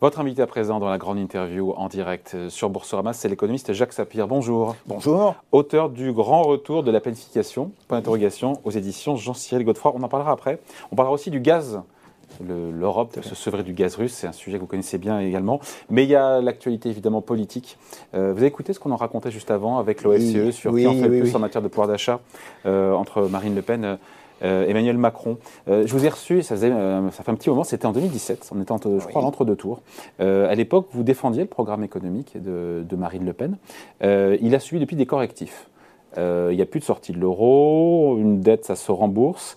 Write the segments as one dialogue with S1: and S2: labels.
S1: Votre invité à présent dans la grande interview en direct sur Boursorama, c'est l'économiste Jacques Sapir. Bonjour.
S2: Bonjour.
S1: Auteur du Grand Retour de la planification, point d'interrogation, aux éditions Jean-Cyril Godefroy. On en parlera après. On parlera aussi du gaz. L'Europe se sevrer du gaz russe, c'est un sujet que vous connaissez bien également. Mais il y a l'actualité évidemment politique. Euh, vous avez écouté ce qu'on en racontait juste avant avec l'OFCE sur qui en fait plus en matière de pouvoir d'achat euh, entre Marine Le Pen euh, Emmanuel Macron. Euh, je vous ai reçu, ça, faisait, euh, ça fait un petit moment, c'était en 2017, on était, je crois, l'entre-deux tours. à l'époque, vous défendiez le programme économique de, de Marine Le Pen. il a subi depuis des correctifs. Il n'y a plus de sortie de l'euro, une dette, ça se rembourse.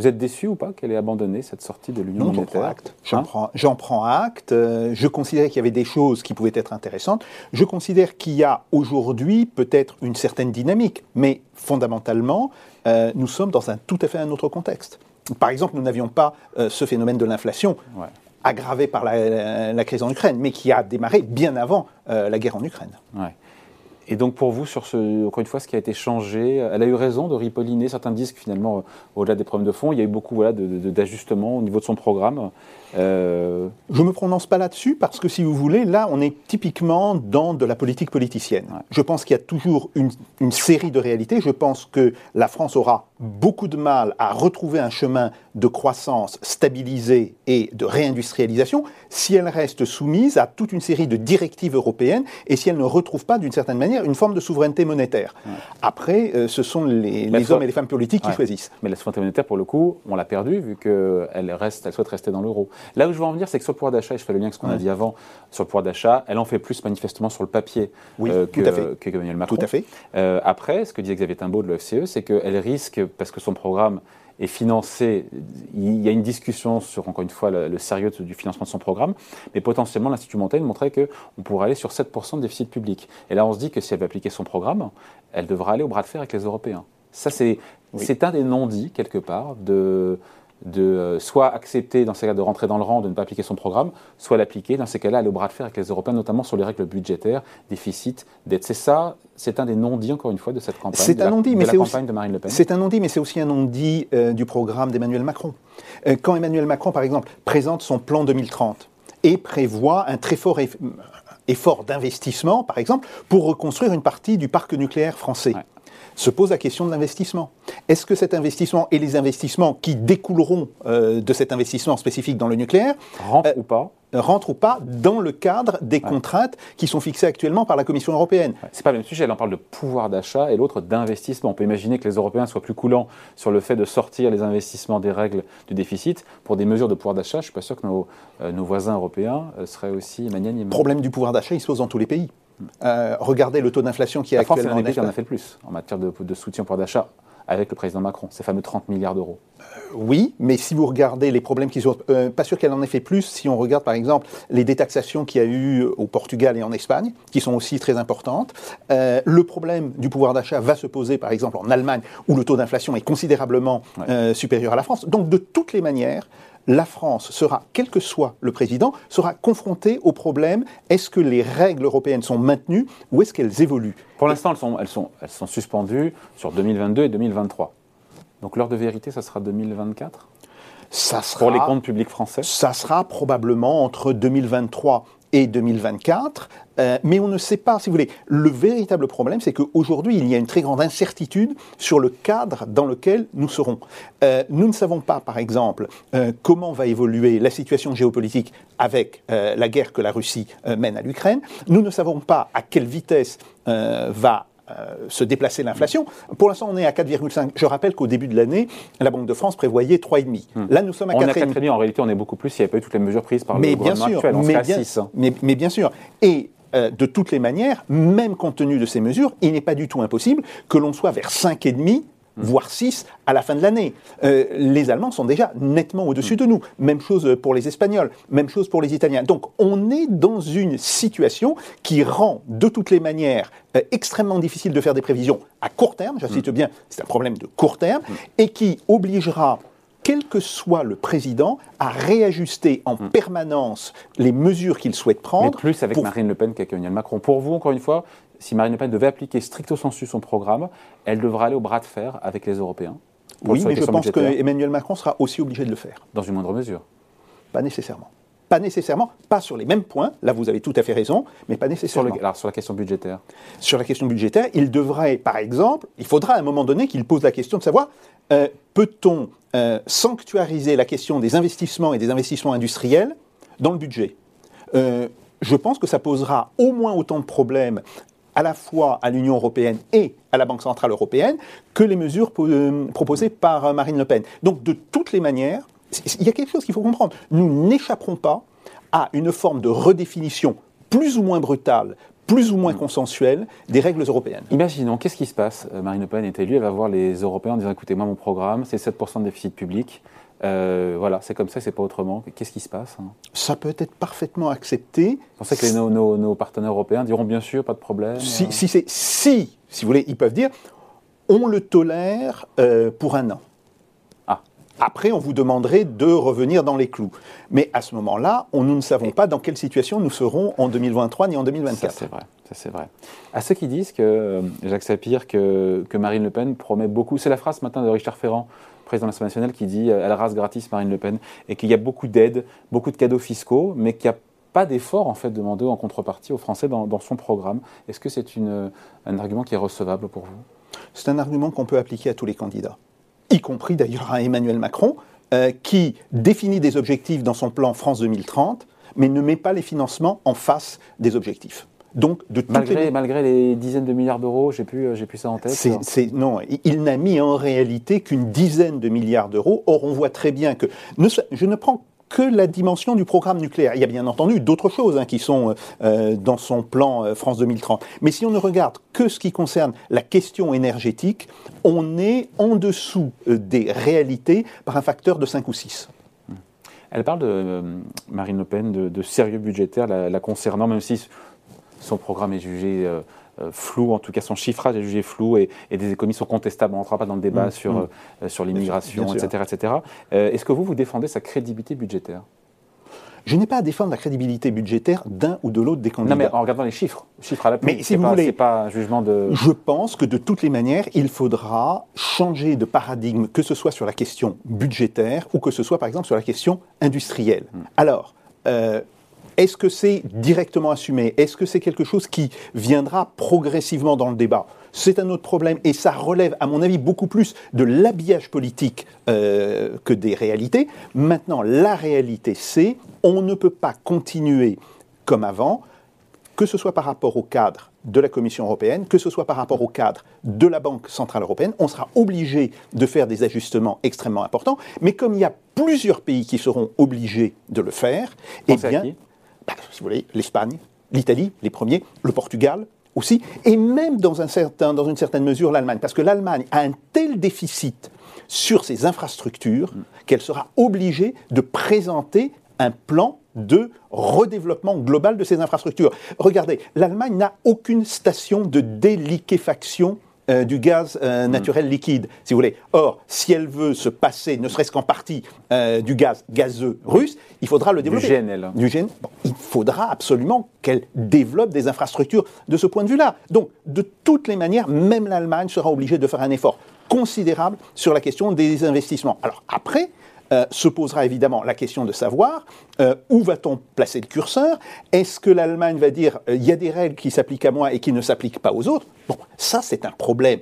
S1: Vous êtes déçu ou pas qu'elle ait abandonné cette sortie de l'Union monétaire
S2: J'en hein prends, prends, prends, acte. je considérais qu'il y avait des choses qui pouvaient être intéressantes. Je considère qu'il y a aujourd'hui peut-être une certaine dynamique, mais fondamentalement, euh, nous sommes dans un tout à fait un autre contexte. Par exemple, nous n'avions pas euh, ce phénomène de l'inflation. aggravé par la, crise en Ukraine, mais qui a démarré bien avant euh, la guerre en Ukraine.
S1: Et donc pour vous, sur ce, encore une fois, ce qui a été changé, elle a eu raison de ripolliner certains disques finalement, au-delà des problèmes de fond, il y a eu beaucoup voilà, d'ajustements au niveau de son programme.
S2: Euh... Je ne me prononce pas là-dessus parce que si vous voulez, là, on est typiquement dans de la politique politicienne. Je pense qu'il y a toujours une, une, série de réalités. Je pense que la France aura beaucoup de mal à retrouver un chemin de croissance stabilisé et de réindustrialisation si elle reste soumise à toute une série de directives européennes et si elle ne retrouve pas d'une certaine manière une forme de souveraineté monétaire. Après, euh, ce sont les, les hommes et les femmes politiques qui choisissent.
S1: Mais la souveraineté monétaire, pour le coup, on l'a perdue vu qu'elle reste, elle souhaite rester dans l'euro. Là où je veux en venir, c'est que sur le pouvoir d'achat, et je fais le lien avec ce qu'on a dit avant, sur le pouvoir d'achat, elle en fait plus manifestement sur le papier
S2: euh,
S1: que, que Emmanuel Macron.
S2: Tout à fait.
S1: Euh, après, ce que disait Xavier Timbaud de l'OFCE, c'est qu'elle risque, parce que son programme est financé, il y a une discussion sur, encore une fois, le, sérieux du financement de son programme, mais potentiellement, l'Institut Montaigne montrait qu'on pourrait aller sur 7% de déficit public. Et là, on se dit que si elle veut appliquer son programme, elle devra aller au bras de fer avec les Européens. Ça, c'est un des non-dits, quelque part, de, de euh, soit accepter dans ces cas de rentrer dans le rang, de ne pas appliquer son programme, soit l'appliquer, dans ces cas-là, aller au bras de fer avec les Européens, notamment sur les règles budgétaires, déficit, dette. C'est ça, c'est un des non-dits, encore une fois, de cette campagne.
S2: C'est un non-dit, mais
S1: c'est aussi, de Marine Le Pen.
S2: C'est un non-dit, mais c'est aussi un non-dit euh, du programme d'Emmanuel Macron. Euh, quand Emmanuel Macron, par exemple, présente son plan 2030 et prévoit un très fort effort d'investissement, par exemple, pour reconstruire une partie du parc nucléaire français se pose la question de l'investissement. Est-ce que cet investissement et les investissements qui découleront euh, de cet investissement spécifique dans le nucléaire
S1: rentrent euh, ou pas?
S2: rentrent ou pas dans le cadre des contraintes qui sont fixées actuellement par la Commission européenne?
S1: Ce C'est pas le même sujet, elle en parle de pouvoir d'achat et l'autre d'investissement. On peut imaginer que les Européens soient plus coulants sur le fait de sortir les investissements des règles du déficit pour des mesures de pouvoir d'achat. Je ne suis pas sûr que nos, euh, nos voisins européens seraient aussi magnanimes.
S2: Le problème du pouvoir d'achat, il se pose dans tous les pays. Euh, regardez le taux d'inflation qui est actuellement
S1: en France, c'est en a fait le plus en matière de, soutien pour d'achat avec le président Macron, ces fameux 30 milliards d'euros.
S2: Euh, oui, mais si vous regardez les problèmes qui sont... Euh, pas sûr qu'elle en ait fait plus si on regarde par exemple les détaxations qu'il y a eu au Portugal et en Espagne, qui sont aussi très importantes. le problème du pouvoir d'achat va se poser par exemple en Allemagne, où le taux d'inflation est considérablement supérieur à la France. Donc de toutes les manières, la France sera, quel que soit le président, sera confrontée au problème est-ce que les règles européennes sont maintenues ou est-ce qu'elles évoluent?
S1: Pour l'instant, elles sont, elles, sont, elles sont suspendues sur 2022 et 2023. Donc l'heure de vérité, ça sera 2024
S2: ça sera,
S1: Pour les comptes publics français?
S2: Ça sera probablement entre 2023 et 2024, euh, mais on ne sait pas, si vous voulez. Le véritable problème, c'est qu'aujourd'hui, il y a une très grande incertitude sur le cadre dans lequel nous serons. Euh, nous ne savons pas, par exemple, euh, comment va évoluer la situation géopolitique avec la guerre que la Russie mène à l'Ukraine. Nous ne savons pas à quelle vitesse va se déplacer l'inflation. Pour l'instant, on est à 4,5. Je rappelle qu'au début de l'année, la Banque de France prévoyait 3,5.
S1: Hmm. Là, nous sommes à 4,5. En réalité, on est beaucoup plus s'il n'y avait pas eu toutes les mesures prises par le gouvernement actuel. On
S2: mais, bien, hein. mais, bien sûr. Et euh, de toutes les manières, même compte tenu de ces mesures, il n'est pas du tout impossible que l'on soit vers 5,5 Mm. Voire 6 à la fin de l'année. Euh, les Allemands sont déjà nettement au-dessus mm. de nous. Même chose pour les Espagnols, même chose pour les Italiens. Donc on est dans une situation qui rend de toutes les manières euh, extrêmement difficile de faire des prévisions à court terme, j'insiste mm. bien, c'est un problème de court terme, et qui obligera quel que soit le président, à réajuster en permanence les mesures qu'il souhaite prendre. Mais
S1: plus avec Marine Le Pen qu'avec Emmanuel Macron. Pour vous, encore une fois, si Marine Le Pen devait appliquer stricto sensu son programme, elle devra aller au bras de fer avec les Européens.
S2: Oui, mais je pense qu'Emmanuel Macron sera aussi obligé de le faire.
S1: Dans une moindre mesure
S2: Pas nécessairement. Pas nécessairement, pas sur les mêmes points, là vous avez tout à fait raison, mais pas
S1: Sur,
S2: nécessairement.
S1: le- alors, sur la question budgétaire.
S2: Sur la question budgétaire, il devrait, par exemple, il faudra à un moment donné qu'il pose la question de savoir euh, peut-on euh, sanctuariser la question des investissements et des investissements industriels dans le budget? Euh, Je pense que ça posera au moins autant de problèmes à la fois à l'Union européenne et à la Banque centrale européenne que les mesures euh, proposées par euh, Marine Le Pen. Donc de toutes les manières, il y a quelque chose qu'il faut comprendre. Nous n'échapperons pas à une forme de redéfinition plus ou moins brutale, plus ou moins consensuelle des règles européennes.
S1: Imaginons, qu'est-ce qui se passe Euh, Marine Le Pen est élue, elle va voir les Européens en disant écoutez, moi, mon programme, c'est 7% de déficit public. Euh, voilà, c'est comme ça, c'est pas autrement. Qu'est-ce qui se passe hein?
S2: Ça peut être parfaitement accepté
S1: Vous pensez que les- nos, nos- nos partenaires européens diront bien sûr, pas de problème
S2: si,
S1: euh,
S2: si, si, si vous voulez, ils peuvent dire on le tolère euh, pour un an. Après, on vous demanderait de revenir dans les clous. Mais à ce moment-là, on- nous ne savons pas dans quelle situation nous serons en 2023 ni en
S1: Ça,
S2: 2024.
S1: c'est vrai. Ça, c'est vrai. À ceux qui disent que, euh, Jacques Sapir, que, que Marine Le Pen promet beaucoup, c'est la phrase ce matin de Richard Ferrand, président de l'Assemblée nationale, qui dit euh, elle rase gratis Marine Le Pen, et qu'il y a beaucoup d'aides, beaucoup de cadeaux fiscaux, mais qu'il n'y a pas d'effort en fait demandé en contrepartie aux Français dans, dans son programme. Est-ce que c'est une- un argument qui est recevable pour vous?
S2: C'est un argument qu'on peut appliquer à tous les candidats, y compris d'ailleurs à Emmanuel Macron, euh, qui définit des objectifs dans son plan France 2030, mais ne met pas les financements en face des objectifs. Donc, de
S1: malgré,
S2: les...
S1: malgré les dizaines de milliards d'euros, j'ai plus, euh, j'ai plus ça en tête.
S2: Non, il- n'a mis en réalité qu'une dizaine de milliards d'euros. Or, on voit très bien que ne je ne prends que la dimension du programme nucléaire. Il y a bien entendu d'autres choses hein, qui sont euh, dans son plan euh, France 2030. Mais si on ne regarde que ce qui concerne la question énergétique, on est en dessous euh, des réalités par un facteur de 5 ou 6.
S1: Elle parle de euh, Marine Le Pen de, sérieux budgétaire la, concernant, même si son programme est jugé euh, euh, flou, en tout cas son chiffrage est jugé flou et, et des économies sont contestables. On ne rentrera pas dans le débat
S2: Mm,
S1: sur,
S2: mm.
S1: euh, sur l'immigration, etc. etc. Euh, Est-ce que vous, vous défendez sa crédibilité budgétaire?
S2: Je n'ai pas à défendre la crédibilité budgétaire d'un ou de l'autre des candidats.
S1: Non, mais en regardant les chiffres, chiffres à l'appui,
S2: Mais si vous
S1: pas,
S2: voulez-
S1: pas un jugement de...
S2: Je pense que de toutes les manières, il faudra changer de paradigme, que ce soit sur la question budgétaire ou que ce soit par exemple sur la question industrielle. Alors, euh, est-ce que c'est directement assumé? Est-ce que c'est quelque chose qui viendra progressivement dans le débat? C'est un autre problème et ça relève, à mon avis, beaucoup plus de l'habillage politique euh, que des réalités. Maintenant, la réalité, c'est on ne peut pas continuer comme avant que ce soit par rapport au cadre de la Commission européenne, que ce soit par rapport au cadre de la Banque centrale européenne, on sera obligé de faire des ajustements extrêmement importants. Mais comme il y a plusieurs pays qui seront obligés de le faire, eh bien, bah, si vous voulez, l'Espagne, l'Italie, les premiers, le Portugal aussi, et même dans, un certain, dans une certaine mesure l'Allemagne, parce que l'Allemagne a un tel déficit sur ses infrastructures qu'elle sera obligée de présenter un plan de redéveloppement global de ses infrastructures. Regardez, l'Allemagne n'a aucune station de déliquéfaction euh, du gaz euh, naturel liquide, si vous voulez. Or, si elle veut se passer, ne serait-ce qu'en partie, euh, du gaz gazeux russe, il faudra le développer.
S1: GNL.
S2: Du GNL. Bon, il faudra absolument qu'elle développe des infrastructures de ce point de vue-là. Donc, de toutes les manières, même l'Allemagne sera obligée de faire un effort considérable sur la question des investissements. Alors après, euh, se posera évidemment la question de savoir euh, où va-t-on placer le curseur? Est-ce que l'Allemagne va dire euh, il y a des règles qui s'appliquent à moi et qui ne s'appliquent pas aux autres? Bon, ça c'est un problème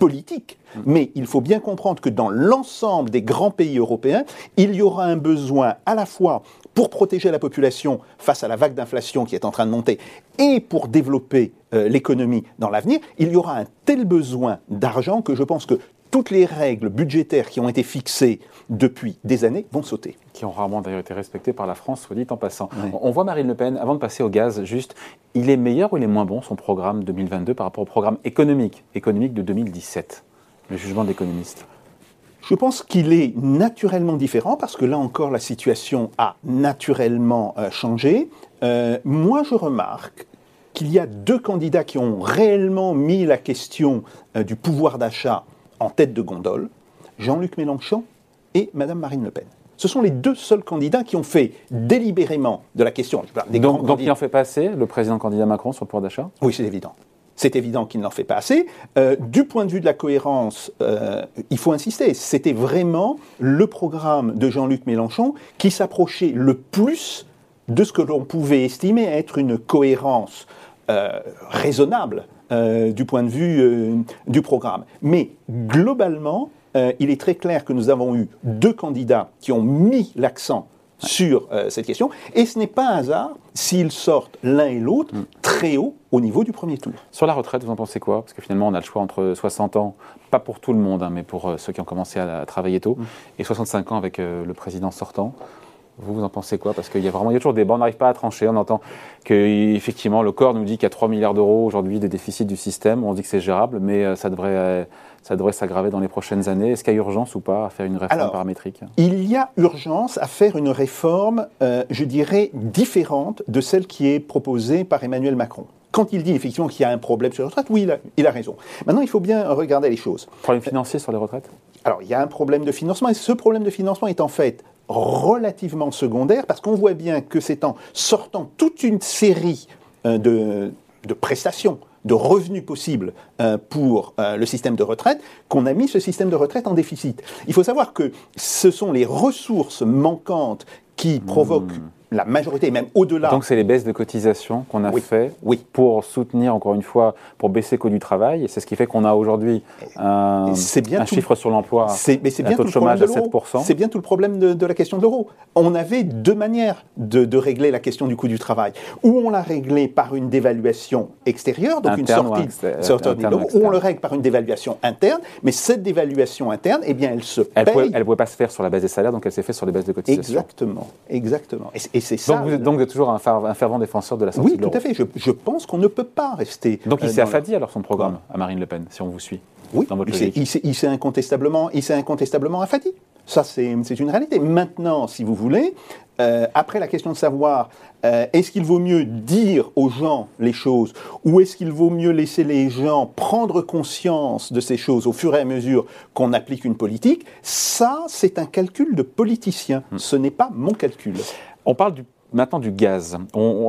S2: politique. Mais il faut bien comprendre que dans l'ensemble des grands pays européens, il y aura un besoin à la fois pour protéger la population face à la vague d'inflation qui est en train de monter et pour développer euh, l'économie dans l'avenir, il y aura un tel besoin d'argent que je pense que toutes les règles budgétaires qui ont été fixées depuis des années vont sauter.
S1: qui ont rarement d'ailleurs été respectés par la France, soit dit en passant.
S2: Oui.
S1: On voit Marine Le Pen, avant de passer au gaz, juste, il est meilleur ou il est moins bon son programme 2022 par rapport au programme économique, économique de 2017 Le jugement de l'économiste.
S2: Je pense qu'il est naturellement différent parce que là encore la situation a naturellement euh, changé. Euh, moi je remarque qu'il y a deux candidats qui ont réellement mis la question euh, du pouvoir d'achat en tête de gondole, Jean-Luc Mélenchon et Madame Marine Le Pen. Ce sont les deux seuls candidats qui ont fait délibérément de la question. je parle des
S1: Donc, donc il
S2: candidats-
S1: en fait pas assez, le président candidat Macron, sur le pouvoir d'achat?
S2: Oui, c'est évident. C'est évident qu'il n'en fait pas assez. Euh, du point de vue de la cohérence, euh, il faut insister, c'était vraiment le programme de Jean-Luc Mélenchon qui s'approchait le plus de ce que l'on pouvait estimer être une cohérence euh, raisonnable euh, du point de vue euh, du programme. Mais globalement, euh, il est très clair que nous avons eu deux candidats qui ont mis l'accent sur cette question, et ce n'est pas un hasard s'ils sortent l'un et l'autre très haut au niveau du premier tour.
S1: Sur la retraite, vous en pensez quoi? Parce que finalement, on a le choix entre 60 ans, pas pour tout le monde, hein, mais pour ceux qui ont commencé à, à travailler tôt, et 65 ans avec le président sortant. Vous, vous en pensez quoi? Parce qu'il y a vraiment il y a toujours des débat, on n'arrive pas à trancher. On entend que effectivement le corps nous dit qu'il y a 3 milliards d'euros aujourd'hui de déficit du système. On dit que c'est gérable, mais euh, ça devrait, euh, ça devrait s'aggraver dans les prochaines années. Est-ce qu'il y a urgence ou pas à faire une réforme
S2: Alors,
S1: paramétrique?
S2: Il y a urgence à faire une réforme, euh, je dirais, différente de celle qui est proposée par Emmanuel Macron. Quand il dit effectivement qu'il y a un problème sur les retraites, oui, il a, il a raison. Maintenant, il faut bien regarder les choses.
S1: Problème financier sur les retraites?
S2: Alors, il y a un problème de financement, et ce problème de financement est en fait relativement secondaire, parce qu'on voit bien que c'est en sortant toute une série euh, de, prestations, de revenus possibles euh, pour euh, le système de retraite, qu'on a mis ce système de retraite en déficit. Il faut savoir que ce sont les ressources manquantes qui provoquent la majorité, et même au-delà.
S1: Donc c'est les baisses de cotisation qu'on a
S2: Oui.
S1: fait
S2: Oui.
S1: pour soutenir, encore une fois, pour baisser le coût du travail. C'est ce qui fait qu'on a aujourd'hui un,
S2: c'est bien
S1: un
S2: tout-
S1: chiffre sur l'emploi, un
S2: bien
S1: taux de chômage
S2: de
S1: à
S2: l'euro.
S1: 7%.
S2: C'est bien tout le problème de, de la question de l'euro. On avait deux manières de, de régler la question du coût du travail. Ou on l'a réglé par une dévaluation extérieure, donc une
S1: Interne
S2: sortie,
S1: externe,
S2: sortie de l'euro, ou on le règle par une dévaluation interne. Mais cette dévaluation interne, eh bien, elle se
S1: Elle
S2: paye.
S1: ne pouvait, pas se faire sur la base des salaires, donc elle s'est faite sur les bases de cotisation.
S2: Exactement, exactement. Et, et c'est ça.
S1: Donc vous, êtes, donc toujours un, fer- un fervent défenseur de la sortie
S2: oui,
S1: de
S2: tout à fait. Je, je pense qu'on ne peut pas rester.
S1: Donc il
S2: euh,
S1: s'est affadi alors son programme à Marine Le Pen, si on vous suit.
S2: Oui,
S1: dans votre
S2: il s'est- incontestablement, il incontestablement affadi. Ça, c'est c'est une réalité. Maintenant, si vous voulez, euh, après la question de savoir euh, est-ce qu'il vaut mieux dire aux gens les choses ou est-ce qu'il vaut mieux laisser les gens prendre conscience de ces choses au fur et à mesure qu'on applique une politique, ça, c'est un calcul de politicien.
S1: Hmm.
S2: Ce n'est pas mon calcul.
S1: On parle du- maintenant du gaz.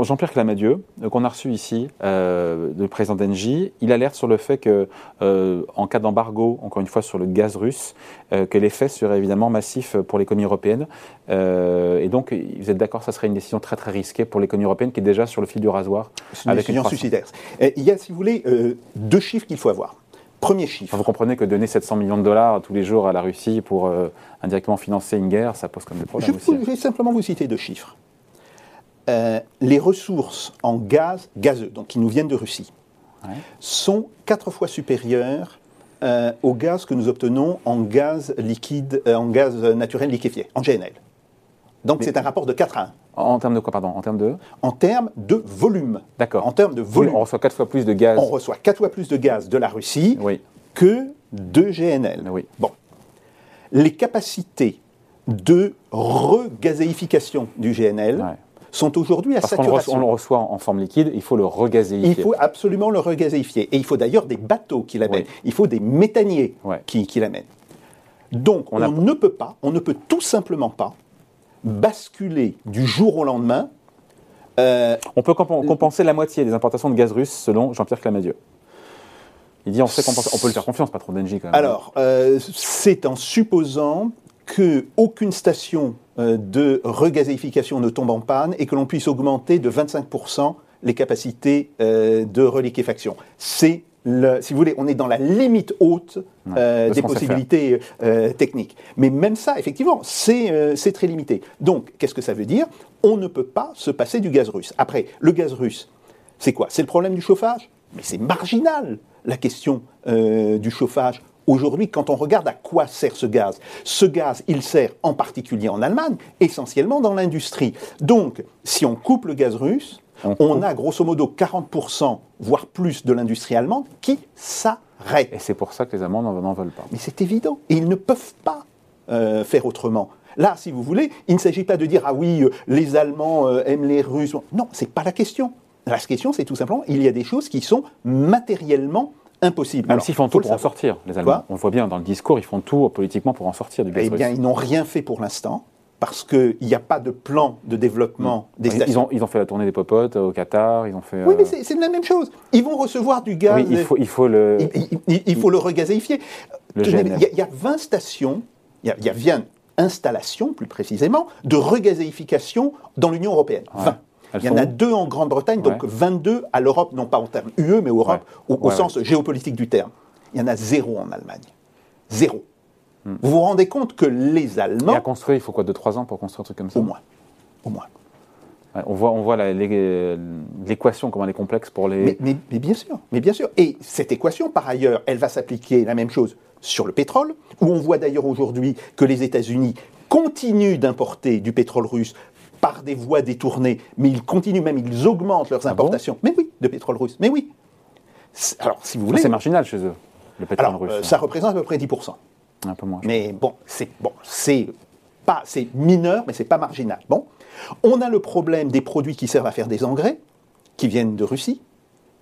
S1: Jean-Pierre Clamadieu, euh, qu'on a reçu ici, euh, le président d'Engie, il alerte sur le fait que, euh, en cas d'embargo, encore une fois sur le gaz russe, euh, que l'effet serait évidemment massif pour l'économie européenne. Et donc, vous êtes d'accord, ça serait une décision très très risquée pour l'économie européenne qui est déjà sur le fil du rasoir.
S2: C'est une
S1: avec
S2: décision suicidaire. Il y a, si vous voulez, deux chiffres qu'il faut avoir. Premier chiffre.
S1: Vous comprenez que donner 700 millions de dollars tous les jours à la Russie pour euh, indirectement financer une guerre, ça pose comme des
S2: Je,
S1: problèmes aussi.
S2: je vais simplement vous citer deux chiffres. Euh, les ressources en gaz gazeux, donc qui nous viennent de Russie,
S1: Ouais.
S2: sont quatre fois supérieures euh, au gaz que nous obtenons en gaz liquide, en gaz naturel liquéfié, en GNL. Donc c'est un rapport de 4 à 1
S1: En, termes de quoi, pardon En termes de?
S2: En termes de volume.
S1: D'accord.
S2: En termes de volume,
S1: On reçoit quatre fois plus de gaz.
S2: on reçoit quatre fois plus de gaz de la Russie
S1: Oui,
S2: que de GNL.
S1: oui.
S2: Bon. Les capacités de regazéification du GNL
S1: Ouais.
S2: sont aujourd'hui à
S1: Parce qu'on le, reçoit,
S2: saturation.
S1: on le reçoit en forme liquide, il faut le regazéifier.
S2: Il faut absolument le regazéifier. Et il faut d'ailleurs des bateaux qui l'amènent.
S1: Oui.
S2: Il faut des méthaniers
S1: Ouais.
S2: qui, qui l'amènent. Donc,
S1: On
S2: on,
S1: a-
S2: ne peut pas, on ne peut tout simplement pas basculer du jour au lendemain. euh,
S1: On peut compen- compenser la moitié des importations de gaz russe, selon Jean-Pierre Clamadieu. Il dit on sait compenser. On peut le faire confiance, patron d'Engie, quand même.
S2: alors, euh, c'est en supposant que aucune station euh, de regazéification ne tombe en panne et que l'on puisse augmenter de 25% les capacités euh, de reliquéfaction. C'est le- si vous voulez, on est dans la limite haute euh,
S1: de
S2: des possibilités euh, techniques. Mais même ça, effectivement, c'est euh, c'est très limité. Donc, qu'est-ce que ça veut dire? On ne peut pas se passer du gaz russe. Après, le gaz russe, c'est quoi? C'est le problème du chauffage? Mais c'est marginal, la question du chauffage. Aujourd'hui, quand on regarde à quoi sert ce gaz, ce gaz, il sert en particulier en Allemagne, essentiellement dans l'industrie. Donc, si on coupe le gaz russe,
S1: On
S2: a grosso modo 40%, voire plus, de l'industrie allemande qui s'arrête.
S1: Et c'est pour ça que les Allemands n'en veulent pas.
S2: Mais c'est évident. Et ils ne peuvent pas euh, faire autrement. Là, si vous voulez, il ne s'agit pas de dire ah oui, euh, les Allemands euh, aiment les Russes. Non, c'est pas la question. La question, c'est tout simplement, il y a des choses qui sont matériellement impossibles.
S1: Même s'ils font tout pour en sortir, les Allemands.
S2: Quoi
S1: On le voit bien dans le discours, ils font tout politiquement pour en sortir du gaz
S2: Eh bien, ils n'ont rien fait pour l'instant parce qu'il n'y a pas de plan de développement des
S1: Ils,
S2: stations.
S1: ils ont, ils ont fait la tournée des popotes euh, au Qatar, ils ont fait.
S2: Oui,
S1: euh,
S2: mais c'est c'est la même chose. Ils vont recevoir du gaz.
S1: oui, il faut, il faut le.
S2: Il, il- il- il faut le regazéifier. Il y, a- il y a 20 stations, il y a, il y a bien installations, plus précisément, de regazéification dans l'Union européenne. 20.
S1: Elles
S2: Il y en a deux en Grande-Bretagne, donc
S1: Ouais.
S2: 22 à l'Europe, non pas en termes UE, mais Europe, au, au
S1: Ouais,
S2: sens géopolitique du terme. Il y en a zéro en Allemagne. Zéro. Vous vous rendez compte que les
S1: Et
S2: Allemands,
S1: à construire, il faut quoi, 2-3 ans pour construire un truc comme ça
S2: au moins, au moins.
S1: Ouais, On voit, on voit les- l'équation, comment elle est complexe pour les.
S2: Mais, mais- mais bien sûr, mais bien sûr. Et cette équation, par ailleurs, elle va s'appliquer la même chose sur le pétrole, où on voit d'ailleurs aujourd'hui que les États-Unis continuent d'importer du pétrole russe par des voies détournées, mais ils continuent même, ils augmentent leurs
S1: Ah bon
S2: importations. mais oui, de pétrole russe. Mais oui. Alors, si vous voulez,
S1: C'est marginal chez eux, le pétrole
S2: alors,
S1: russe.
S2: euh,
S1: hein.
S2: ça représente à peu près 10%.
S1: Un peu moins.
S2: Mais bon, c'est bon, c'est pas, c'est mineur, mais c'est pas marginal. Bon, on a le problème des produits qui servent à faire des engrais, qui viennent de Russie,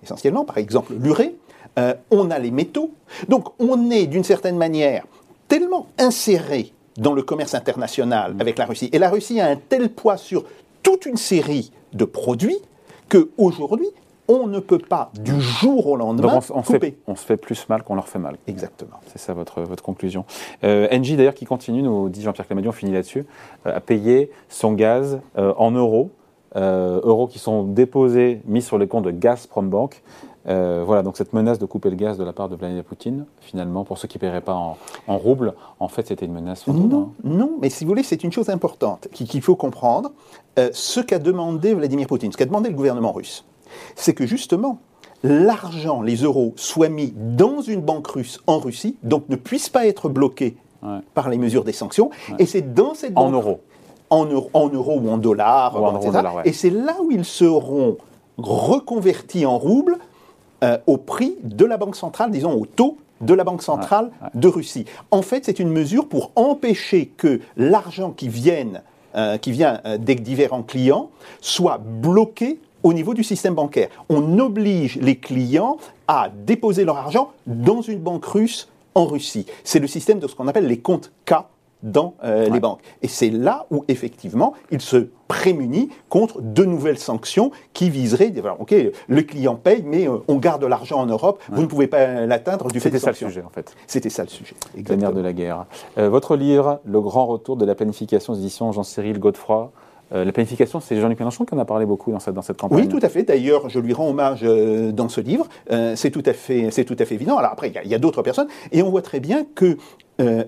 S2: essentiellement, par exemple l'urée. Euh, on a les métaux. Donc, on est d'une certaine manière tellement inséré dans le commerce international avec la Russie, et la Russie a un tel poids sur toute une série de produits que aujourd'hui, on ne peut pas du jour au
S1: Donc
S2: lendemain
S1: on,
S2: couper.
S1: fait, on se fait plus mal qu'on leur fait mal.
S2: Exactement.
S1: C'est ça votre, votre conclusion. Euh, Engie, d'ailleurs, qui continue, nous dit Jean-Pierre Clamadion, on finit là-dessus, euh, à payer son gaz euh, en euros, euh, euros qui sont déposés, mis sur les comptes de Gazprom Bank. Euh, voilà, donc cette menace de couper le gaz de la part de Vladimir Poutine, finalement, pour ceux qui ne paieraient pas en, en roubles, en fait, c'était une menace
S2: Non,
S1: hein.
S2: non, mais si vous voulez, c'est une chose importante qui- qu'il faut comprendre. Euh, ce qu'a demandé Vladimir Poutine, ce qu'a demandé le gouvernement russe, c'est que justement, l'argent, les euros, soient mis dans une banque russe en Russie, donc ne puissent pas être bloqués
S1: Ouais.
S2: par les mesures des sanctions. Et c'est dans cette
S1: En
S2: banque
S1: euros.
S2: en, euro- en euros ou en dollars,
S1: Ou en
S2: bon,
S1: euros,
S2: etc.
S1: dollars, ouais.
S2: Et c'est là où ils seront reconvertis en roubles euh, au prix de la Banque centrale, disons au taux de la Banque centrale de Russie. En fait, c'est une mesure pour empêcher que l'argent qui, vienne, euh, qui vient euh, des différents clients soit bloqué au niveau du système bancaire. On oblige les clients à déposer leur argent dans une banque russe en Russie. C'est le système de ce qu'on appelle les comptes K dans euh, les banques. Et c'est là où, effectivement, il se prémunit contre de nouvelles sanctions qui viseraient, OK, le client paye, mais euh, on garde l'argent en Europe, vous ne pouvez pas l'atteindre du fait
S1: C'était
S2: des
S1: ça le sujet, en fait.
S2: C'était ça le sujet.
S1: Le nerf
S2: Exactement.
S1: de la guerre. Euh, votre livre, Le grand retour de la planification aux éditions Jean-Cyril Godefroy. Euh, la planification, c'est Jean-Luc Mélenchon qui en a parlé beaucoup dans cette, dans cette campagne.
S2: Oui, tout à fait. D'ailleurs, je lui rends hommage euh, dans ce livre. Euh, c'est tout à fait, tout à fait évident. Alors après, il y a- d'autres personnes, et on voit très bien que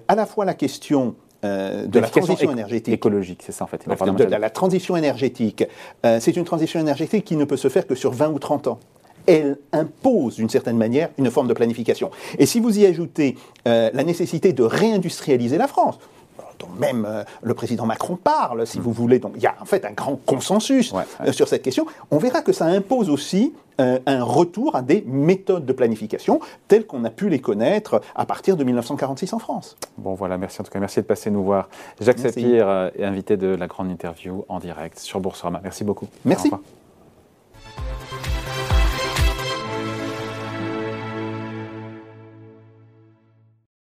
S2: à la fois la question euh, de la transition énergétique,
S1: Écologique, c'est ça en fait. Il
S2: de, de la, la transition énergétique, euh, c'est une transition énergétique qui ne peut se faire que sur 20 ou 30 ans. Elle impose d'une certaine manière une forme de planification. Et si vous y ajoutez euh, la nécessité de réindustrialiser la France, dont même euh, le président Macron parle, si vous voulez, donc il y a en fait un grand consensus.
S1: Ouais, ouais.
S2: euh, sur cette question, on verra que ça impose aussi euh, un retour à des méthodes de planification telles qu'on a pu les connaître à partir de 1946 en France.
S1: Bon voilà, merci en tout cas, merci de passer nous voir. Jacques
S2: Merci.
S1: Sapir, est invité de la grande interview en direct sur Boursorama. Merci beaucoup.
S2: Merci.